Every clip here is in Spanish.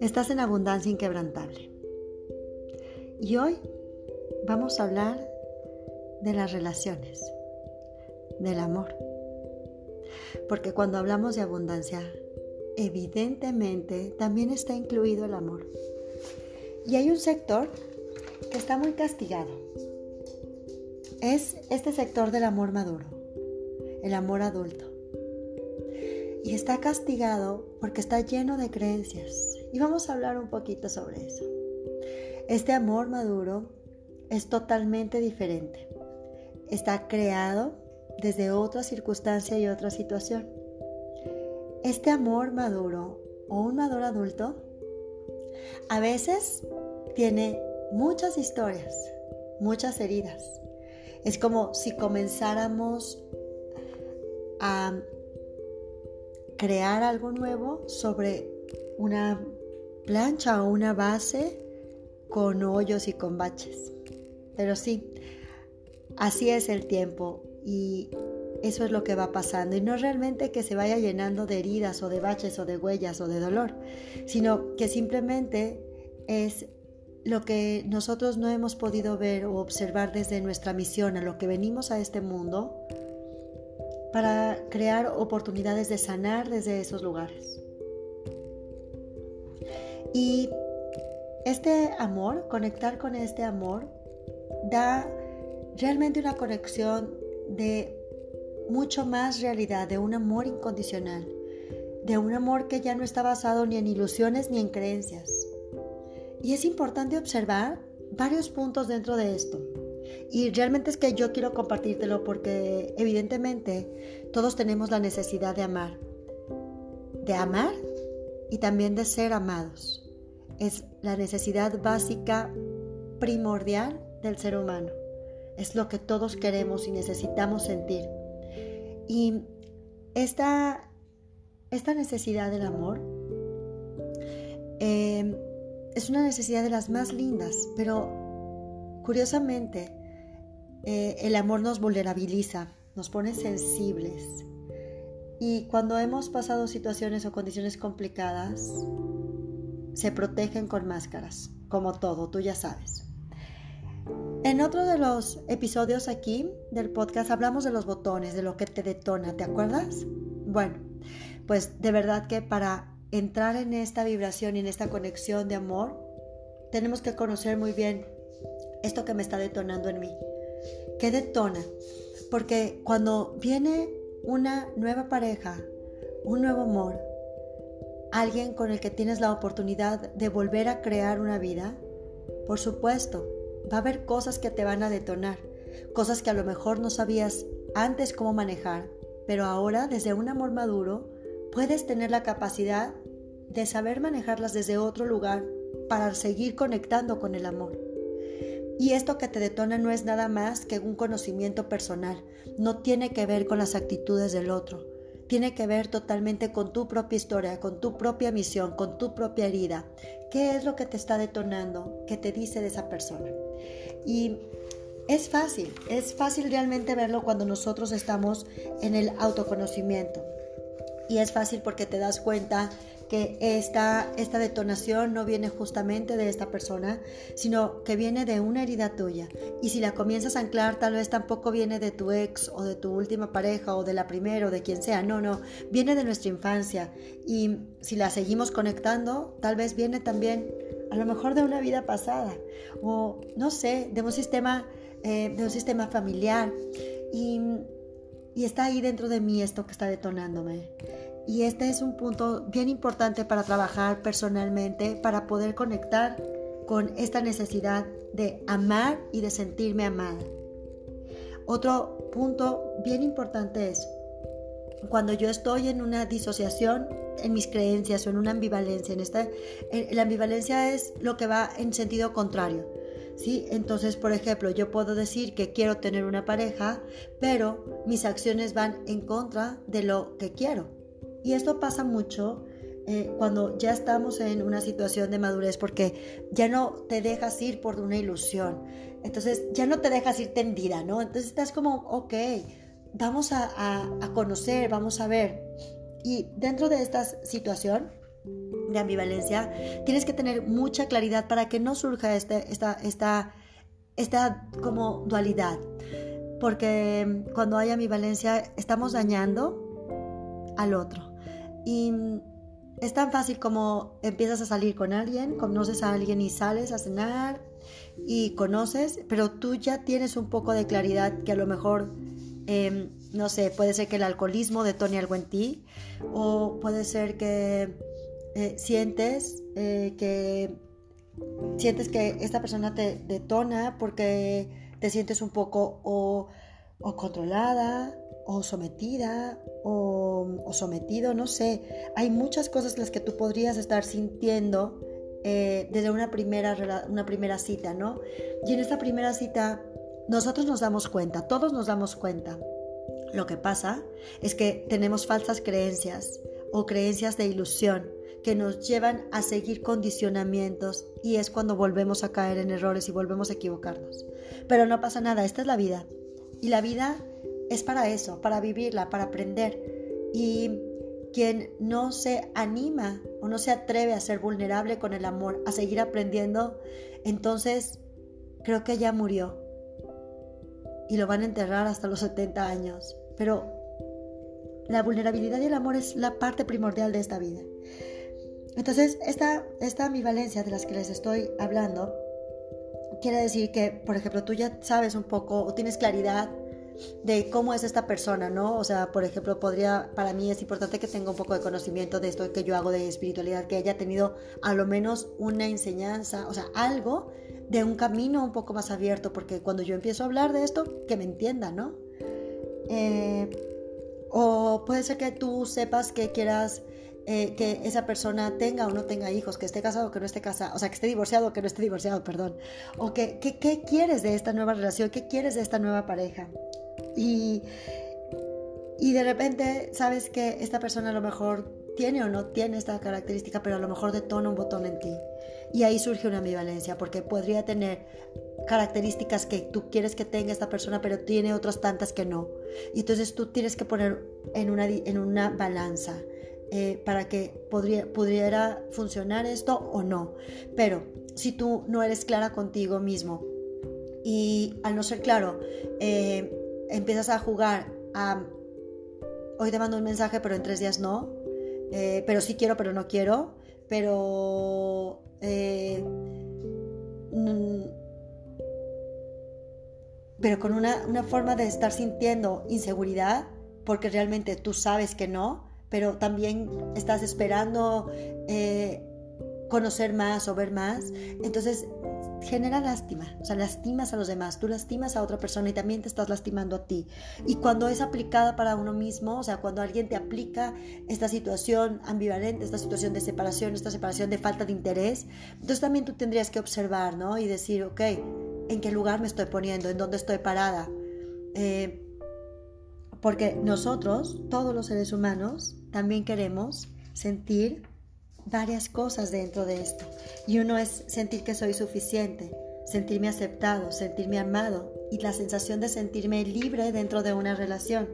Estás en abundancia inquebrantable. Y hoy vamos a hablar de las relaciones, del amor. Porque cuando hablamos de abundancia, evidentemente también está incluido el amor. Y hay un sector que está muy castigado. Es este sector del amor maduro, el amor adulto. Y está castigado porque está lleno de creencias. Y vamos a hablar un poquito sobre eso. Este amor maduro es totalmente diferente. Está creado desde otra circunstancia y otra situación. Este amor maduro o un maduro adulto a veces tiene muchas historias, muchas heridas. Es como si comenzáramos a crear algo nuevo sobre una plancha o una base con hoyos y con baches. Pero sí, así es el tiempo y eso es lo que va pasando. Y no realmente que se vaya llenando de heridas o de baches o de huellas o de dolor, sino que simplemente es lo que nosotros no hemos podido ver o observar desde nuestra misión, a lo que venimos a este mundo, para crear oportunidades de sanar desde esos lugares. Y este amor, conectar con este amor, da realmente una conexión de mucho más realidad, de un amor incondicional, de un amor que ya no está basado ni en ilusiones ni en creencias. Y es importante observar varios puntos dentro de esto. Y realmente es que yo quiero compartírtelo porque evidentemente todos tenemos la necesidad de amar. De amar y también de ser amados. Es la necesidad básica primordial del ser humano. Es lo que todos queremos y necesitamos sentir. Y esta, esta necesidad del amor eh, es una necesidad de las más lindas, pero curiosamente eh, el amor nos vulnerabiliza, nos pone sensibles. Y cuando hemos pasado situaciones o condiciones complicadas, se protegen con máscaras, como todo, tú ya sabes. En otro de los episodios aquí del podcast hablamos de los botones, de lo que te detona, ¿te acuerdas? Bueno, pues de verdad que para entrar en esta vibración y en esta conexión de amor, tenemos que conocer muy bien esto que me está detonando en mí. ¿Qué detona? Porque cuando viene una nueva pareja, un nuevo amor, alguien con el que tienes la oportunidad de volver a crear una vida, por supuesto, va a haber cosas que te van a detonar, cosas que a lo mejor no sabías antes cómo manejar, pero ahora desde un amor maduro puedes tener la capacidad de saber manejarlas desde otro lugar para seguir conectando con el amor. Y esto que te detona no es nada más que un conocimiento personal, no tiene que ver con las actitudes del otro, tiene que ver totalmente con tu propia historia, con tu propia misión, con tu propia herida. ¿Qué es lo que te está detonando? ¿Qué te dice de esa persona? Y es fácil, es fácil realmente verlo cuando nosotros estamos en el autoconocimiento. Y es fácil porque te das cuenta que esta, esta detonación no viene justamente de esta persona, sino que viene de una herida tuya. Y si la comienzas a anclar, tal vez tampoco viene de tu ex o de tu última pareja o de la primera o de quien sea. No, no, viene de nuestra infancia. Y si la seguimos conectando, tal vez viene también a lo mejor de una vida pasada o no sé, de un sistema, eh, de un sistema familiar. Y, y está ahí dentro de mí esto que está detonándome. Y este es un punto bien importante para trabajar personalmente, para poder conectar con esta necesidad de amar y de sentirme amada. Otro punto bien importante es cuando yo estoy en una disociación en mis creencias o en una ambivalencia. En esta, la ambivalencia es lo que va en sentido contrario. ¿sí? Entonces, por ejemplo, yo puedo decir que quiero tener una pareja, pero mis acciones van en contra de lo que quiero. Y esto pasa mucho eh, cuando ya estamos en una situación de madurez porque ya no te dejas ir por una ilusión. Entonces ya no te dejas ir tendida, ¿no? Entonces estás como, ok, vamos a, conocer, vamos a ver. Y dentro de esta situación de ambivalencia, tienes que tener mucha claridad para que no surja este, esta, esta, esta como dualidad. Porque cuando hay ambivalencia, estamos dañando al otro. Y es tan fácil como empiezas a salir con alguien, conoces a alguien y sales a cenar y conoces, pero tú ya tienes un poco de claridad que a lo mejor, em, no sé, puede ser que el alcoholismo detone algo en ti o puede ser que eh, sientes eh, que sientes que esta persona te detona porque te sientes un poco o, o controlada o sometida o, sometido, no sé. Hay muchas cosas las que tú podrías estar sintiendo eh, desde una primera, una primera cita, ¿no? Y en esta primera cita nosotros nos damos cuenta, todos nos damos cuenta. Lo que pasa es que tenemos falsas creencias o creencias de ilusión que nos llevan a seguir condicionamientos y es cuando volvemos a caer en errores y volvemos a equivocarnos. Pero no pasa nada, esta es la vida. Y la vida es para eso, para vivirla, para aprender. Y quien no se anima o no se atreve a ser vulnerable con el amor, a seguir aprendiendo, entonces creo que ya murió. Y lo van a enterrar hasta los 70 años. Pero la vulnerabilidad y el amor es la parte primordial de esta vida. Entonces, esta, esta ambivalencia de las que les estoy hablando quiere decir que, por ejemplo, tú ya sabes un poco o tienes claridad de cómo es esta persona, ¿no? O sea, por ejemplo, podría, para mí es importante que tenga un poco de conocimiento de esto que yo hago de espiritualidad, que haya tenido a lo menos una enseñanza, o sea, algo de un camino un poco más abierto, porque cuando yo empiezo a hablar de esto, que me entienda, ¿no? Eh, o puede ser que tú sepas que quieras eh, que esa persona tenga o no tenga hijos, que esté casado o que no esté casado, o sea, que esté divorciado o que no esté divorciado, perdón. O que, ¿qué quieres de esta nueva relación? ¿Qué quieres de esta nueva pareja? Y, y de repente sabes que esta persona a lo mejor tiene o no tiene esta característica, pero a lo mejor detona un botón en ti. Y ahí surge una ambivalencia, porque podría tener características que tú quieres que tenga esta persona, pero tiene otras tantas que no. Y entonces tú tienes que poner en una, en una balanza eh, para que podría, pudiera funcionar esto o no. Pero si tú no eres clara contigo mismo y al no ser claro, eh, empiezas a jugar a, hoy te mando un mensaje, pero en tres días no, eh, pero sí quiero, pero no quiero, pero... Eh, pero con una, una, forma de estar sintiendo inseguridad, porque realmente tú sabes que no, pero también estás esperando eh, conocer más o ver más. Entonces genera lástima, o sea, lastimas a los demás, tú lastimas a otra persona y también te estás lastimando a ti. Y cuando es aplicada para uno mismo, o sea, cuando alguien te aplica esta situación ambivalente, esta situación de separación, esta separación de falta de interés, entonces también tú tendrías que observar, ¿no? Y decir, ok, ¿en qué lugar me estoy poniendo? ¿En dónde estoy parada? Eh, porque nosotros, todos los seres humanos, también queremos sentir varias cosas dentro de esto. Y uno es sentir que soy suficiente, sentirme aceptado, sentirme amado y la sensación de sentirme libre dentro de una relación.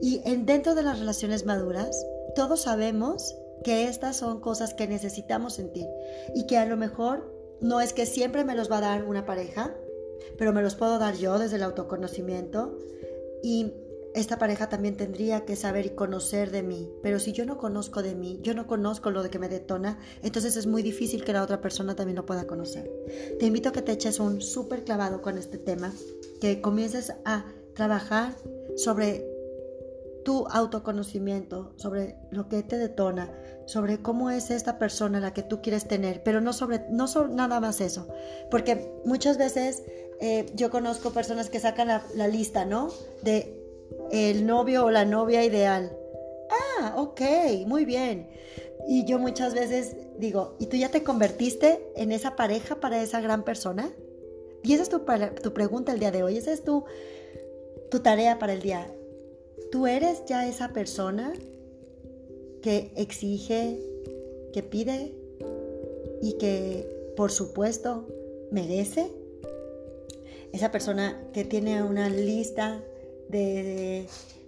Y en, dentro de las relaciones maduras, todos sabemos que estas son cosas que necesitamos sentir y que a lo mejor no es que siempre me los va a dar una pareja, pero me los puedo dar yo desde el autoconocimiento y esta pareja también tendría que saber y conocer de mí. Pero si yo no conozco de mí, yo no conozco lo de que me detona, entonces es muy difícil que la otra persona también lo pueda conocer. Te invito a que te eches un súper clavado con este tema, que comiences a trabajar sobre tu autoconocimiento, sobre lo que te detona, sobre cómo es esta persona la que tú quieres tener, pero no sobre, no sobre nada más eso, porque muchas veces eh, yo conozco personas que sacan la, la lista, ¿no? De el novio o la novia ideal. Ah, ok, muy bien. Y yo muchas veces digo, ¿y tú ya te convertiste en esa pareja para esa gran persona? Y esa es tu, tu pregunta el día de hoy, esa es tu, tu tarea para el día. ¿Tú eres ya esa persona que exige, que pide y que, por supuesto, merece? Esa persona que tiene una lista de,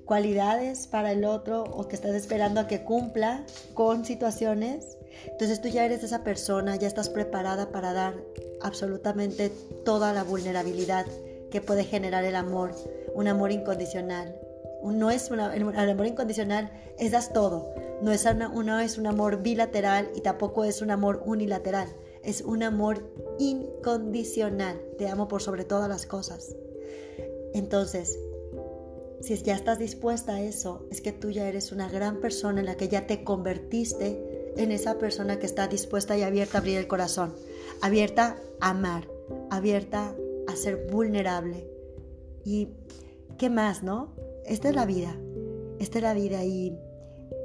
cualidades para el otro o que estás esperando a que cumpla con situaciones, entonces tú ya eres esa persona, ya estás preparada para dar absolutamente toda la vulnerabilidad que puede generar el amor, un amor incondicional. No es una, el amor incondicional es das todo, no es, una, es un amor bilateral y tampoco es un amor unilateral, es un amor incondicional. Te amo por sobre todas las cosas. Entonces, si ya estás dispuesta a eso, es que tú ya eres una gran persona en la que ya te convertiste en esa persona que está dispuesta y abierta a abrir el corazón, abierta a amar, abierta a ser vulnerable. ¿Y qué más, no? Esta es la vida, esta es la vida y,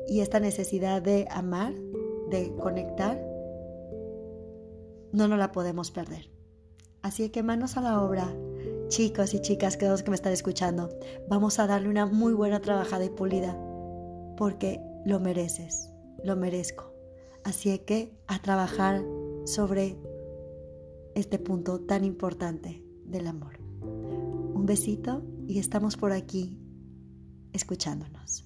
y esta necesidad de amar, de conectar, no nos la podemos perder. Así que manos a la obra, chicos y chicas que, que me están escuchando, vamos a darle una muy buena trabajada y pulida, porque lo mereces, lo merezco. Así que a trabajar sobre este punto tan importante del amor. Un besito y estamos por aquí escuchándonos.